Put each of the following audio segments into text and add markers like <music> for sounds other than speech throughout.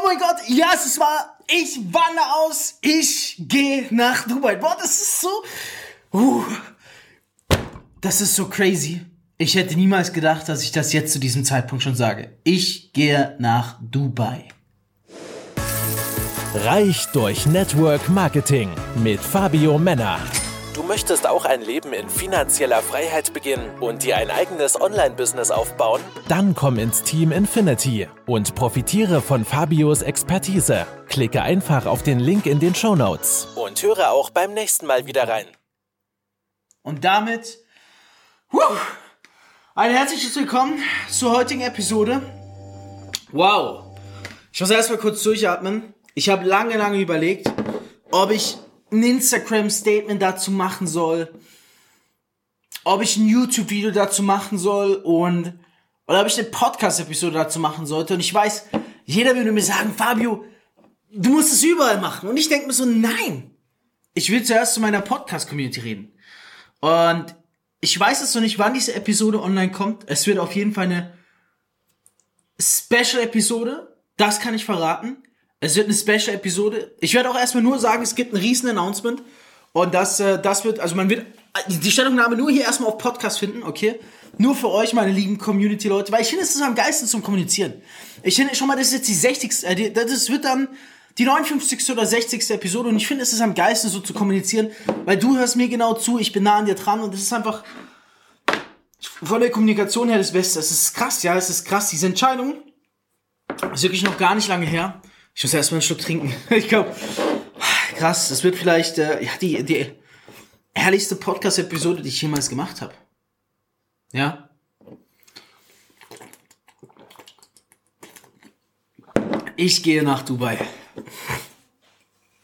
Oh mein Gott, ja, es ist wahr. Ich wandere aus. Ich gehe nach Dubai. Boah, das ist so. Uh, das ist so crazy. Ich hätte niemals gedacht, dass ich das jetzt zu diesem Zeitpunkt schon sage. Ich gehe nach Dubai. Reich durch Network Marketing mit Fabio Männer. Du möchtest auch ein Leben in finanzieller Freiheit beginnen und dir ein eigenes Online-Business aufbauen? Dann komm ins Team Infinity und profitiere von Fabios Expertise. Klicke einfach auf den Link in den Show Notes Und höre auch beim nächsten Mal wieder rein. Und damit huh, ein herzliches Willkommen zur heutigen Episode. Wow. Ich muss erstmal kurz durchatmen. Ich habe lange, lange überlegt, ob ich ein Instagram-Statement dazu machen soll, ob ich ein YouTube-Video dazu machen soll und oder ob ich eine Podcast-Episode dazu machen sollte. Und ich weiß, jeder würde mir sagen, Fabio, du musst es überall machen. Und ich denke mir so, nein. Ich will zuerst zu meiner Podcast-Community reden. Und ich weiß jetzt noch nicht, wann diese Episode online kommt. Es wird auf jeden Fall eine Special-Episode. Das kann ich verraten. Es wird eine Special-Episode. Ich werde auch erstmal nur sagen, es gibt ein riesen Announcement. Und das, äh, das wird, also man wird die Stellungnahme nur hier erstmal auf Podcast finden, okay? Nur für euch, meine lieben Community-Leute, weil ich finde, es ist am geilsten zum Kommunizieren. Ich finde schon mal, das ist jetzt die 60. Äh, das wird dann die 59. oder 60. Episode und ich finde, es ist am geilsten so zu kommunizieren, weil du hörst mir genau zu, ich bin nah an dir dran und es ist einfach von der Kommunikation her das Beste. Es ist krass, ja, es ist krass. Diese Entscheidung ist wirklich noch gar nicht lange her. Ich muss erstmal einen Schluck trinken. <laughs> Ich glaube, krass, das wird vielleicht äh, ja, die, die ehrlichste Podcast-Episode, die ich jemals gemacht habe. Ja. Ich gehe nach Dubai.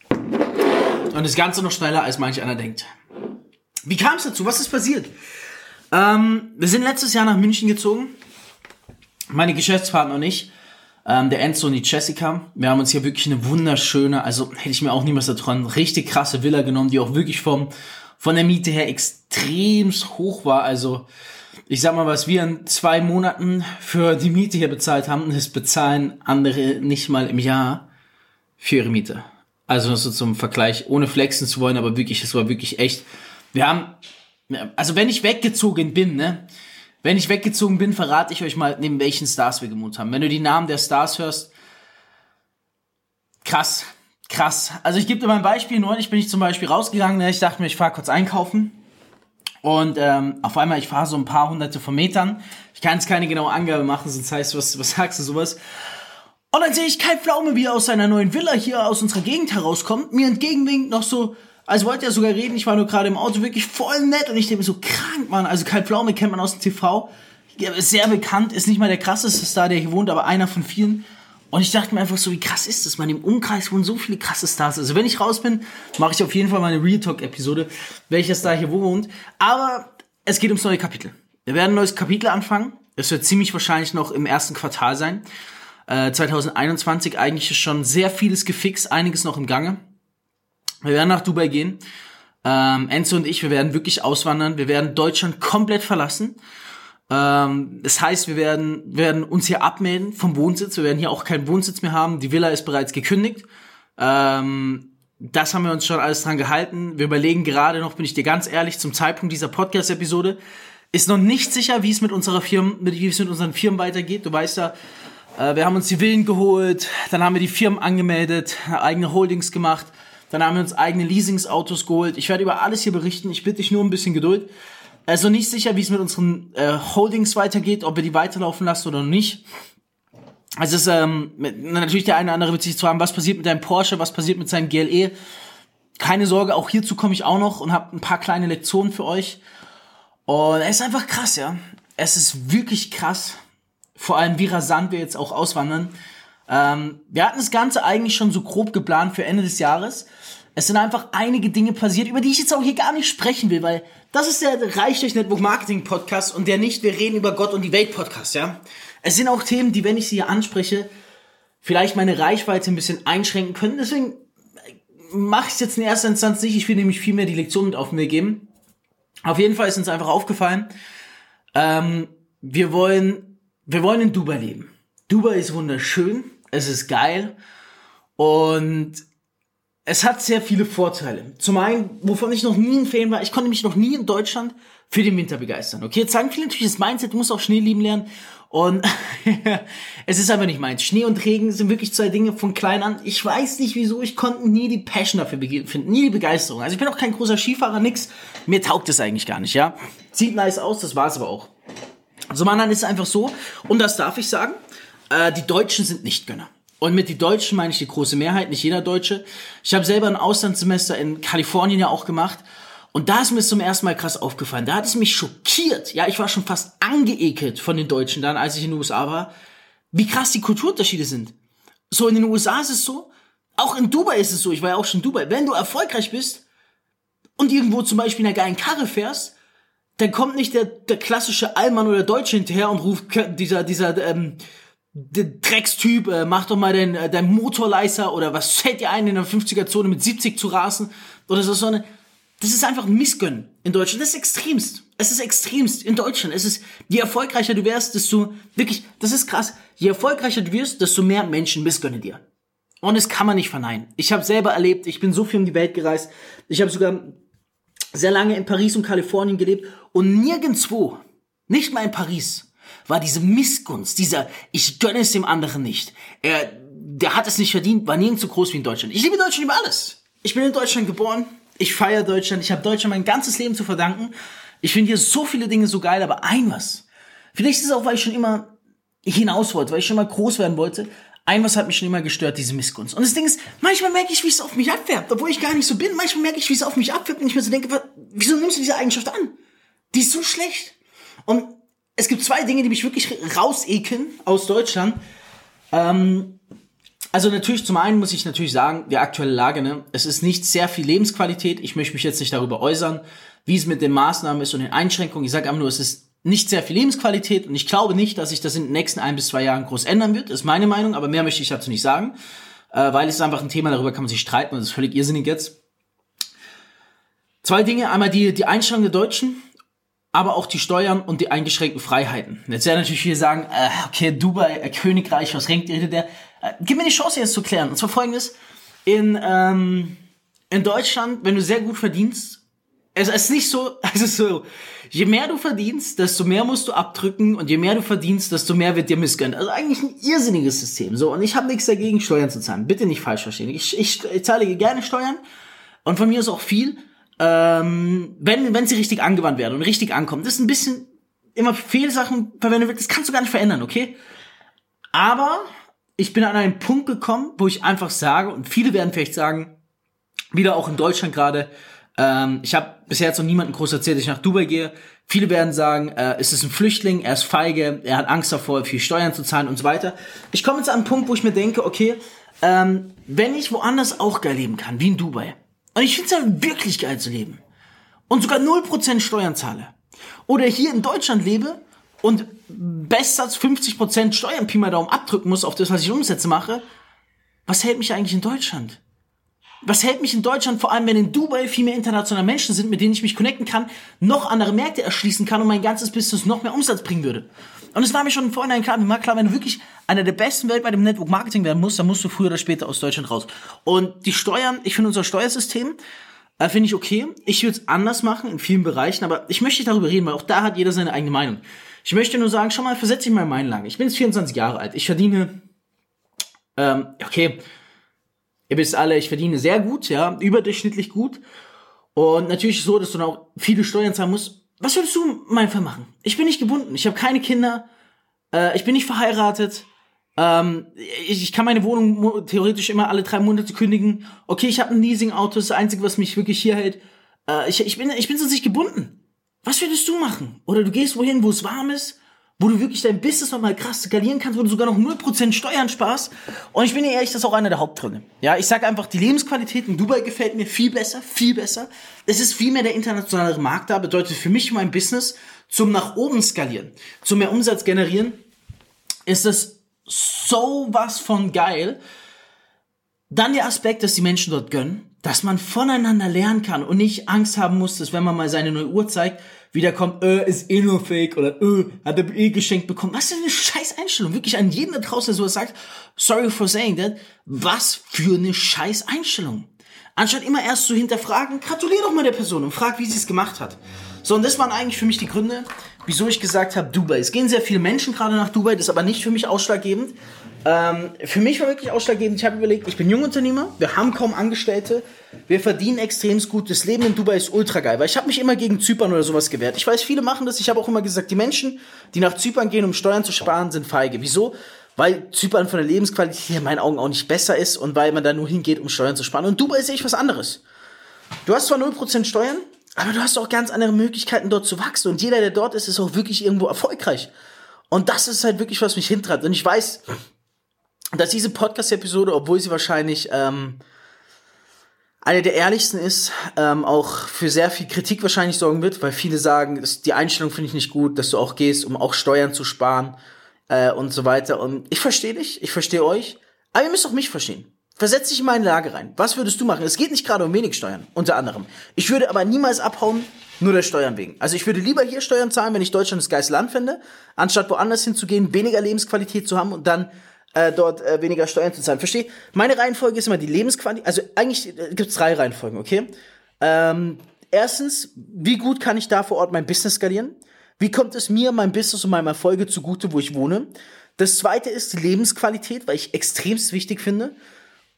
Und das Ganze noch schneller, als manch einer denkt. Wie kam es dazu? Was ist passiert? Ähm, wir sind letztes Jahr nach München gezogen. Meine Geschäftspartner und ich. Ähm, der Enzo und die Jessica. Wir haben uns hier wirklich eine wunderschöne, also hätte ich mir auch niemals erträumt, richtig krasse Villa genommen, die auch wirklich vom, von der Miete her extrem hoch war. Also ich sag mal, was wir in zwei Monaten für die Miete hier bezahlt haben, das bezahlen andere nicht mal im Jahr für ihre Miete. Also so zum Vergleich, ohne flexen zu wollen, aber wirklich, es war wirklich echt. Wir haben, also wenn ich weggezogen bin, ne, wenn ich weggezogen bin, verrate ich euch mal, neben welchen Stars wir gewohnt haben. Wenn du die Namen der Stars hörst, krass, krass. Also ich gebe dir mal ein Beispiel. Neulich bin ich zum Beispiel rausgegangen. Ne? Ich dachte mir, ich fahre kurz einkaufen. Und ähm, auf einmal, ich fahre so ein paar hunderte von Metern. Ich kann jetzt keine genaue Angabe machen, sonst heißt, was, was sagst du sowas? Und dann sehe ich Kai Pflaume, wie er aus seiner neuen Villa hier aus unserer Gegend herauskommt, mir entgegenwinkt, noch so, als wollte er sogar reden, ich war nur gerade im Auto, wirklich voll nett und ich denke mir so, krank, Mann. Also Kai Pflaume kennt man aus dem TV, ist sehr bekannt, ist nicht mal der krasseste Star, der hier wohnt, aber einer von vielen. Und ich dachte mir einfach so, wie krass ist das, man? Im Umkreis wohnen so viele krasse Stars. Also wenn ich raus bin, mache ich auf jeden Fall mal eine Real Talk-Episode, welcher Star hier wohnt. Aber es geht ums neue Kapitel. Wir werden ein neues Kapitel anfangen. Es wird ziemlich wahrscheinlich noch im ersten Quartal sein. Äh, 2021 eigentlich ist schon sehr vieles gefixt, einiges noch im Gange. Wir werden nach Dubai gehen. Ähm, Enzo und ich, wir werden wirklich auswandern. Wir werden Deutschland komplett verlassen. Ähm, das heißt, wir werden, werden uns hier abmelden vom Wohnsitz. Wir werden hier auch keinen Wohnsitz mehr haben. Die Villa ist bereits gekündigt. Ähm, das haben wir uns schon alles dran gehalten. Wir überlegen gerade noch, bin ich dir ganz ehrlich, zum Zeitpunkt dieser Podcast-Episode ist noch nicht sicher, wie es mit unserer Firma, wie es mit unseren Firmen weitergeht. Du weißt ja, äh, wir haben uns die Villen geholt, dann haben wir die Firmen angemeldet, eigene Holdings gemacht, dann haben wir uns eigene Leasingsautos geholt. Ich werde über alles hier berichten. Ich bitte dich nur ein bisschen Geduld. Also nicht sicher, wie es mit unseren äh, Holdings weitergeht, ob wir die weiterlaufen lassen oder nicht. Also es ist ähm, natürlich der eine oder andere wird sich zu haben, was passiert mit deinem Porsche, was passiert mit seinem GLE. Keine Sorge, auch hierzu komme ich auch noch und habe ein paar kleine Lektionen für euch. Und es ist einfach krass, ja. Es ist wirklich krass. Vor allem, wie rasant wir jetzt auch auswandern. Ähm, wir hatten das Ganze eigentlich schon so grob geplant für Ende des Jahres. Es sind einfach einige Dinge passiert, über die ich jetzt auch hier gar nicht sprechen will, weil das ist der Reich durch Network Marketing Podcast und der nicht Wir reden über Gott und die Welt Podcast, ja. Es sind auch Themen, die, wenn ich sie hier anspreche, vielleicht meine Reichweite ein bisschen einschränken können. Deswegen mache ich es jetzt in erster Instanz nicht. Ich will nämlich viel mehr die Lektion mit auf mir geben. Auf jeden Fall ist uns einfach aufgefallen, ähm, wir wollen, wir wollen in Dubai leben. Dubai ist wunderschön. Es ist geil und es hat sehr viele Vorteile. Zum einen, wovon ich noch nie ein Fan war, ich konnte mich noch nie in Deutschland für den Winter begeistern. Okay, jetzt sagen viele natürlich das Mindset, du musst auch Schnee lieben lernen. Und <laughs> es ist einfach nicht meins. Schnee und Regen sind wirklich zwei Dinge von klein an. Ich weiß nicht wieso, ich konnte nie die Passion dafür finden, nie die Begeisterung. Also ich bin auch kein großer Skifahrer, nix. Mir taugt es eigentlich gar nicht, ja. Sieht nice aus, das war's aber auch. So, man, dann ist es einfach so, und das darf ich sagen, äh, die Deutschen sind nicht Gönner. Und mit die Deutschen meine ich die große Mehrheit, nicht jeder Deutsche. Ich habe selber ein Auslandssemester in Kalifornien ja auch gemacht. Und da ist mir zum ersten Mal krass aufgefallen. Da hat es mich schockiert. Ja, ich war schon fast angeekelt von den Deutschen dann, als ich in den USA war, wie krass die Kulturunterschiede sind. So in den USA ist es so, auch in Dubai ist es so, ich war ja auch schon in Dubai, wenn du erfolgreich bist und irgendwo zum Beispiel in einer geilen Karre fährst, dann kommt nicht der, der klassische Allmann oder Deutsche hinterher und ruft dieser, dieser, ähm, Dreckstyp, äh, mach doch mal dein, äh, dein Motorleiser oder was fällt dir ein, in der 50er-Zone mit 70 zu rasen oder so, so eine, das ist einfach ein Missgönnen in Deutschland. Das ist extremst. Es ist extremst in Deutschland. Es ist, je erfolgreicher du wärst, desto, wirklich, das ist krass, je erfolgreicher du wirst, desto mehr Menschen missgönnen dir. Und es kann man nicht verneinen. Ich habe selber erlebt, ich bin so viel um die Welt gereist. Ich habe sogar sehr lange in Paris und Kalifornien gelebt und nirgendwo, nicht mal in Paris, war diese Missgunst, dieser ich gönne es dem anderen nicht. Er, der hat es nicht verdient, war nirgends so groß wie in Deutschland. Ich liebe Deutschland über alles. Ich bin in Deutschland geboren, ich feiere Deutschland, ich habe Deutschland mein ganzes Leben zu verdanken. Ich finde hier so viele Dinge so geil, aber ein was. Vielleicht ist es auch, weil ich schon immer hinaus wollte, weil ich schon mal groß werden wollte. Ein was hat mich schon immer gestört, diese Missgunst. Und das Ding ist, manchmal merke ich, wie es auf mich abfärbt, obwohl ich gar nicht so bin. Manchmal merke ich, wie es auf mich abfärbt und ich mir so denke, wieso nimmst du diese Eigenschaft an? Die ist so schlecht. Und es gibt zwei Dinge, die mich wirklich rausekeln aus Deutschland. Ähm, also natürlich, zum einen muss ich natürlich sagen, die aktuelle Lage, ne, es ist nicht sehr viel Lebensqualität. Ich möchte mich jetzt nicht darüber äußern, wie es mit den Maßnahmen ist und den Einschränkungen. Ich sage einfach nur, es ist nicht sehr viel Lebensqualität und ich glaube nicht, dass sich das in den nächsten ein bis zwei Jahren groß ändern wird. Ist meine Meinung, aber mehr möchte ich dazu nicht sagen, äh, weil es ist einfach ein Thema, darüber kann man sich streiten und das ist völlig irrsinnig jetzt. Zwei Dinge, einmal die, die Einschränkung der Deutschen aber auch die Steuern und die eingeschränkten Freiheiten. Jetzt werden natürlich viele sagen, äh, okay, Dubai, äh, Königreich, was renkt ihr der? Äh, gib mir die Chance, jetzt zu klären. Und zwar folgendes, in, ähm, in Deutschland, wenn du sehr gut verdienst, es ist nicht so, <laughs> es ist so, je mehr du verdienst, desto mehr musst du abdrücken und je mehr du verdienst, desto mehr wird dir missgönnt. Also eigentlich ein irrsinniges System. So, und ich habe nichts dagegen, Steuern zu zahlen. Bitte nicht falsch verstehen. Ich, ich, ich zahle gerne Steuern und von mir ist auch viel, ähm, wenn, wenn sie richtig angewandt werden und richtig ankommen. Das ist ein bisschen immer Fehlsachen verwendet wird, das kannst du gar nicht verändern, okay? Aber ich bin an einen Punkt gekommen, wo ich einfach sage, und viele werden vielleicht sagen, wieder auch in Deutschland gerade, ähm, ich habe bisher jetzt noch niemanden groß erzählt, dass ich nach Dubai gehe. Viele werden sagen, äh, es ist ein Flüchtling, er ist feige, er hat Angst davor, viel Steuern zu zahlen und so weiter. Ich komme jetzt an einen Punkt, wo ich mir denke, okay, ähm, wenn ich woanders auch geil leben kann, wie in Dubai, und ich finde es ja wirklich geil zu leben. Und sogar 0% Steuern zahle. Oder hier in Deutschland lebe und Bestsatz 50% Steuern Pi mal Daumen abdrücken muss auf das, was ich Umsätze mache. Was hält mich eigentlich in Deutschland? Was hält mich in Deutschland, vor allem wenn in Dubai viel mehr internationale Menschen sind, mit denen ich mich connecten kann, noch andere Märkte erschließen kann und mein ganzes Business noch mehr Umsatz bringen würde? Und es war mir schon im Vorhinein klar, mir war klar, wenn du wirklich einer der besten weltweit im Network Marketing werden musst, dann musst du früher oder später aus Deutschland raus. Und die Steuern, ich finde unser Steuersystem, äh, finde ich okay. Ich würde es anders machen in vielen Bereichen, aber ich möchte nicht darüber reden, weil auch da hat jeder seine eigene Meinung. Ich möchte nur sagen, schau mal, versetze dich mal in meinen Lagen. Ich bin jetzt 24 Jahre alt. Ich verdiene, ähm, okay, ihr wisst alle, ich verdiene sehr gut, ja, überdurchschnittlich gut. Und natürlich so, dass du dann auch viele Steuern zahlen musst was würdest du Fall machen? Ich bin nicht gebunden. Ich habe keine Kinder. Äh, ich bin nicht verheiratet. Ähm, ich, ich, kann meine Wohnung theoretisch immer alle drei Monate kündigen. Okay, ich habe ein Leasing-Auto, das Einzige, was mich wirklich hier hält. Äh, ich, ich, bin, ich bin sonst nicht gebunden. Was würdest du machen? Oder du gehst wohin, wo es warm ist wo du wirklich dein Business nochmal krass skalieren kannst, wo du sogar noch 0% Steuern sparst. Und ich bin dir ehrlich, das ist auch einer der Hauptgründe. Ja, ich sag einfach, die Lebensqualität in Dubai gefällt mir viel besser, viel besser. Es ist viel mehr der internationale Markt da, bedeutet für mich mein Business zum nach oben skalieren, zum mehr Umsatz generieren, ist es so was von geil. Dann der Aspekt, dass die Menschen dort gönnen, dass man voneinander lernen kann und nicht Angst haben muss, dass wenn man mal seine neue Uhr zeigt, wieder kommt, äh, ist eh nur fake oder äh, hat er eh geschenkt bekommen. Was denn eine scheiß Einstellung? Wirklich an jeden da draußen, der sowas sagt, sorry for saying that, was für eine scheiß Einstellung. Anstatt immer erst zu hinterfragen, gratulier doch mal der Person und frag, wie sie es gemacht hat. So, und das waren eigentlich für mich die Gründe, wieso ich gesagt habe, Dubai. Es gehen sehr viele Menschen gerade nach Dubai, das ist aber nicht für mich ausschlaggebend. Ähm, für mich war wirklich ausschlaggebend, ich habe überlegt, ich bin Jungunternehmer, wir haben kaum Angestellte, wir verdienen extrem gut, das Leben in Dubai ist ultra geil, weil ich habe mich immer gegen Zypern oder sowas gewehrt. Ich weiß, viele machen das, ich habe auch immer gesagt, die Menschen, die nach Zypern gehen, um Steuern zu sparen, sind feige. Wieso? Weil Zypern von der Lebensqualität in meinen Augen auch nicht besser ist und weil man da nur hingeht, um Steuern zu sparen. Und Dubai sehe ich was anderes. Du hast zwar 0% Steuern, aber du hast auch ganz andere Möglichkeiten, dort zu wachsen. Und jeder, der dort ist, ist auch wirklich irgendwo erfolgreich. Und das ist halt wirklich, was mich hintreibt. Und ich weiß, dass diese Podcast-Episode, obwohl sie wahrscheinlich ähm, eine der ehrlichsten ist, ähm, auch für sehr viel Kritik wahrscheinlich sorgen wird, weil viele sagen, die Einstellung finde ich nicht gut, dass du auch gehst, um auch Steuern zu sparen äh, und so weiter. Und ich verstehe dich, ich verstehe euch, aber ihr müsst auch mich verstehen. Versetz dich in meine Lage rein. Was würdest du machen? Es geht nicht gerade um wenig Steuern, unter anderem. Ich würde aber niemals abhauen, nur der Steuern wegen. Also ich würde lieber hier Steuern zahlen, wenn ich Deutschland das geilste Land finde, anstatt woanders hinzugehen, weniger Lebensqualität zu haben und dann äh, dort äh, weniger Steuern zu zahlen. Versteh? Meine Reihenfolge ist immer die Lebensqualität. Also eigentlich äh, gibt es drei Reihenfolgen, okay? Ähm, erstens, wie gut kann ich da vor Ort mein Business skalieren? Wie kommt es mir, meinem Business und meinem Erfolge zugute, wo ich wohne? Das zweite ist die Lebensqualität, weil ich extremst wichtig finde.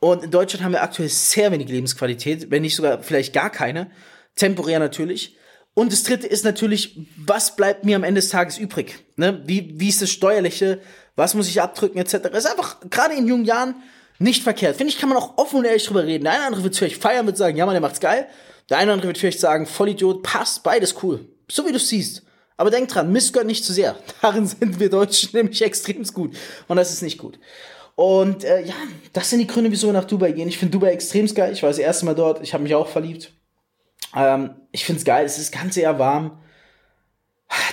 Und in Deutschland haben wir aktuell sehr wenig Lebensqualität, wenn nicht sogar vielleicht gar keine. Temporär natürlich. Und das dritte ist natürlich, was bleibt mir am Ende des Tages übrig? Ne? Wie, wie ist das Steuerliche? Was muss ich abdrücken, etc. Das ist einfach, gerade in jungen Jahren, nicht verkehrt. Finde ich, kann man auch offen und ehrlich drüber reden. Der eine oder andere wird vielleicht feiern, wird sagen, ja, man, der macht's geil. Der eine oder andere wird vielleicht sagen, Vollidiot, passt, beides cool. So wie du siehst. Aber denk dran, missgönnt nicht zu sehr. <laughs> Darin sind wir Deutschen <laughs> nämlich extrem gut. Und das ist nicht gut. Und äh, ja, das sind die Gründe, wieso wir nach Dubai gehen. Ich finde Dubai extrem geil. Ich war das erste Mal dort. Ich habe mich auch verliebt. Ähm, ich finde es geil. Es ist ganz eher warm.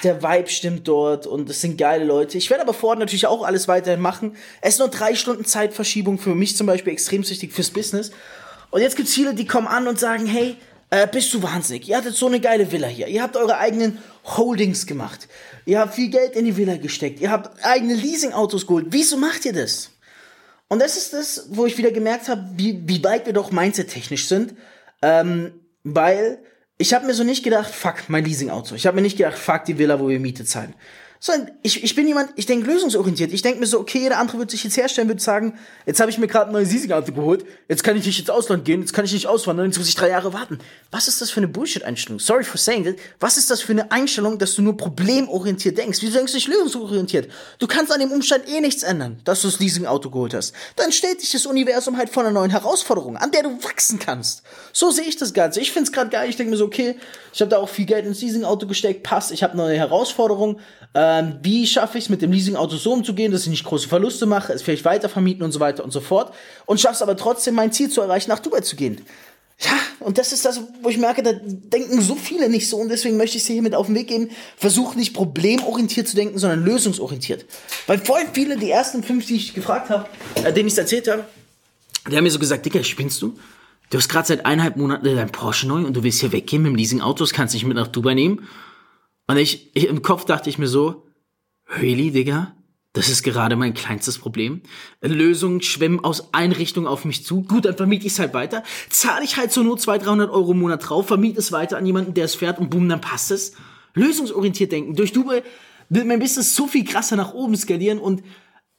Der Vibe stimmt dort und es sind geile Leute. Ich werde aber vor Ort natürlich auch alles weiterhin machen. Es ist nur drei Stunden Zeitverschiebung für mich zum Beispiel extrem wichtig fürs Business. Und jetzt gibt's viele, die kommen an und sagen, hey, äh, bist du wahnsinnig? Ihr hattet so eine geile Villa hier. Ihr habt eure eigenen Holdings gemacht. Ihr habt viel Geld in die Villa gesteckt. Ihr habt eigene Leasingautos geholt. Wieso macht ihr das? Und das ist das, wo ich wieder gemerkt habe, wie, wie weit wir doch mindset-technisch sind. Ähm, weil ich habe mir so nicht gedacht, fuck, mein Leasing-Auto. Ich habe mir nicht gedacht, fuck, die Villa, wo wir Miete zahlen. Sondern ich, ich bin jemand, ich denke lösungsorientiert. Ich denke mir so, okay, jeder andere wird sich jetzt herstellen, wird sagen, jetzt habe ich mir gerade ein neues Leasing-Auto geholt, jetzt kann ich nicht ins Ausland gehen, jetzt kann ich nicht auswandern, jetzt muss ich drei Jahre warten. Was ist das für eine Bullshit-Einstellung? Sorry for saying that. Was ist das für eine Einstellung, dass du nur problemorientiert denkst? Wieso denkst du nicht lösungsorientiert? Du kannst an dem Umstand eh nichts ändern, dass du das Leasing-Auto geholt hast. Dann stellt dich das Universum halt vor einer neuen Herausforderung, an der du wachsen kannst. So sehe ich das Ganze. Ich find's gerade geil. Ich denke mir so, okay, ich habe da auch viel Geld ins Leasing-Auto gesteckt, passt. Ich habe neue Herausforderungen. Ähm, wie schaffe ich es mit dem Leasing-Auto so umzugehen, dass ich nicht große Verluste mache, es vielleicht weiter vermieten und so weiter und so fort. Und schaff's aber trotzdem, mein Ziel zu erreichen, nach Dubai zu gehen. Ja, und das ist das, wo ich merke, da denken so viele nicht so und deswegen möchte ich sie hier mit auf den Weg geben. Versuch nicht problemorientiert zu denken, sondern lösungsorientiert. Weil voll viele, die ersten fünf, die ich gefragt habe, äh, denen ich es erzählt habe, die haben mir so gesagt, Dicker, spinnst du? Du hast gerade seit eineinhalb Monaten dein Porsche neu und du willst hier weggehen mit dem Leasing-Auto, das kannst du nicht mit nach Dubai nehmen. Und ich, ich, im Kopf dachte ich mir so, really, Digga? Das ist gerade mein kleinstes Problem. Lösungen schwimmen aus Einrichtungen auf mich zu. Gut, dann vermiete ich es halt weiter. Zahle ich halt so nur 200, 300 Euro im Monat drauf, vermiete es weiter an jemanden, der es fährt und boom, dann passt es. Lösungsorientiert denken. Durch Dubai wird mein Business so viel krasser nach oben skalieren und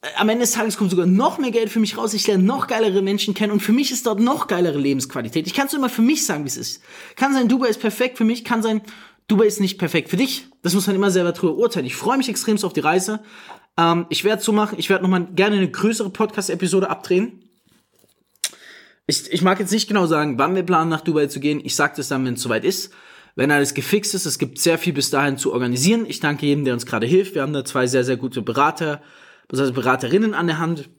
äh, am Ende des Tages kommt sogar noch mehr Geld für mich raus. Ich lerne noch geilere Menschen kennen und für mich ist dort noch geilere Lebensqualität. Ich kann es immer für mich sagen, wie es ist. Kann sein, Dubai ist perfekt für mich, kann sein, Dubai ist nicht perfekt für dich. Das muss man immer selber drüber urteilen. Ich freue mich extremst auf die Reise. Ähm, ich werde so machen. Ich werde noch mal gerne eine größere Podcast-Episode abdrehen. Ich, ich mag jetzt nicht genau sagen, wann wir planen, nach Dubai zu gehen. Ich sage das dann, wenn es soweit ist. Wenn alles gefixt ist, es gibt sehr viel bis dahin zu organisieren. Ich danke jedem, der uns gerade hilft. Wir haben da zwei sehr, sehr gute Berater, also Beraterinnen an der Hand.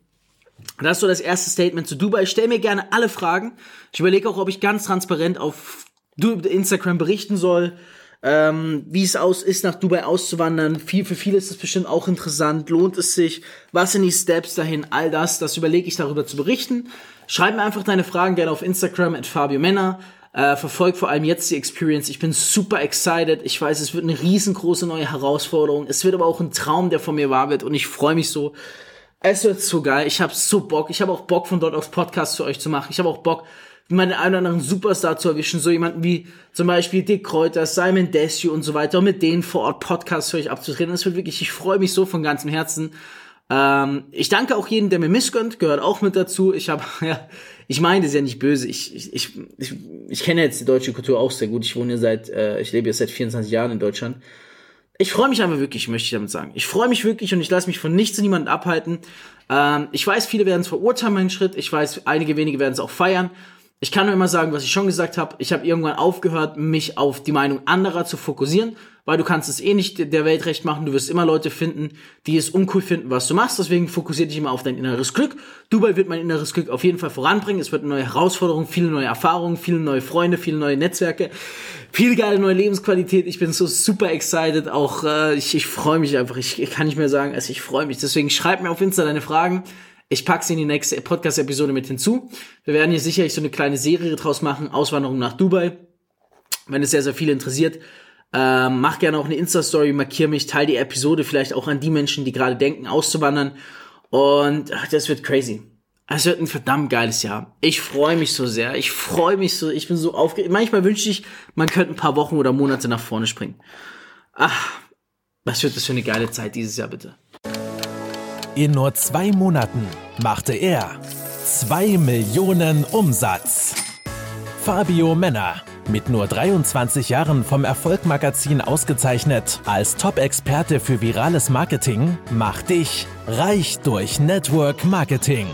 Das ist so das erste Statement zu Dubai. Ich stelle mir gerne alle Fragen. Ich überlege auch, ob ich ganz transparent auf Instagram berichten soll ähm, wie es aus ist, nach Dubai auszuwandern. Viel, für viele ist es bestimmt auch interessant. Lohnt es sich? Was sind die Steps dahin? All das, das überlege ich darüber zu berichten. Schreib mir einfach deine Fragen gerne auf Instagram at Fabio Männer. Äh, verfolgt vor allem jetzt die Experience. Ich bin super excited. Ich weiß, es wird eine riesengroße neue Herausforderung. Es wird aber auch ein Traum, der von mir wahr wird. Und ich freue mich so. Es wird so geil. Ich habe so Bock. Ich habe auch Bock, von dort aus Podcasts für euch zu machen. Ich habe auch Bock, meinen einen oder anderen Superstar zu erwischen. So jemanden wie zum Beispiel Dick Kräuter, Simon Desue und so weiter. Und mit denen vor Ort Podcasts für euch abzutreten. Das wird wirklich, ich freue mich so von ganzem Herzen. Ähm, ich danke auch jedem, der mir missgönnt, gehört auch mit dazu. Ich habe, <laughs> ja, ich meine, das ist ja nicht böse. Ich, ich, ich, ich, ich kenne jetzt die deutsche Kultur auch sehr gut. Ich wohne hier seit, äh, ich lebe jetzt seit 24 Jahren in Deutschland. Ich freue mich einfach wirklich, möchte ich damit sagen. Ich freue mich wirklich und ich lasse mich von nichts und niemandem abhalten. Ähm, ich weiß, viele werden es verurteilen, meinen Schritt. Ich weiß, einige wenige werden es auch feiern. Ich kann nur immer sagen, was ich schon gesagt habe. Ich habe irgendwann aufgehört, mich auf die Meinung anderer zu fokussieren, weil du kannst es eh nicht der Welt recht machen. Du wirst immer Leute finden, die es uncool finden, was du machst. Deswegen fokussiere dich immer auf dein inneres Glück. Dubai wird mein inneres Glück auf jeden Fall voranbringen. Es wird eine neue Herausforderung, viele neue Erfahrungen, viele neue Freunde, viele neue Netzwerke, viel geile neue Lebensqualität. Ich bin so super excited. Auch äh, ich, ich freue mich einfach. Ich, ich kann nicht mehr sagen, also ich freue mich. Deswegen schreib mir auf Insta deine Fragen. Ich packe sie in die nächste Podcast-Episode mit hinzu. Wir werden hier sicherlich so eine kleine Serie draus machen, Auswanderung nach Dubai. Wenn es sehr, sehr viele interessiert, ähm, mach gerne auch eine Insta-Story, markier mich, teile die Episode vielleicht auch an die Menschen, die gerade denken, auszuwandern. Und ach, das wird crazy. Es wird ein verdammt geiles Jahr. Ich freue mich so sehr. Ich freue mich so. Ich bin so aufgeregt. Manchmal wünsche ich, man könnte ein paar Wochen oder Monate nach vorne springen. Ach, was wird das für eine geile Zeit dieses Jahr bitte? In nur zwei Monaten machte er 2 Millionen Umsatz. Fabio Männer mit nur 23 Jahren vom Erfolgmagazin ausgezeichnet als Top-Experte für virales Marketing, macht dich reich durch Network Marketing.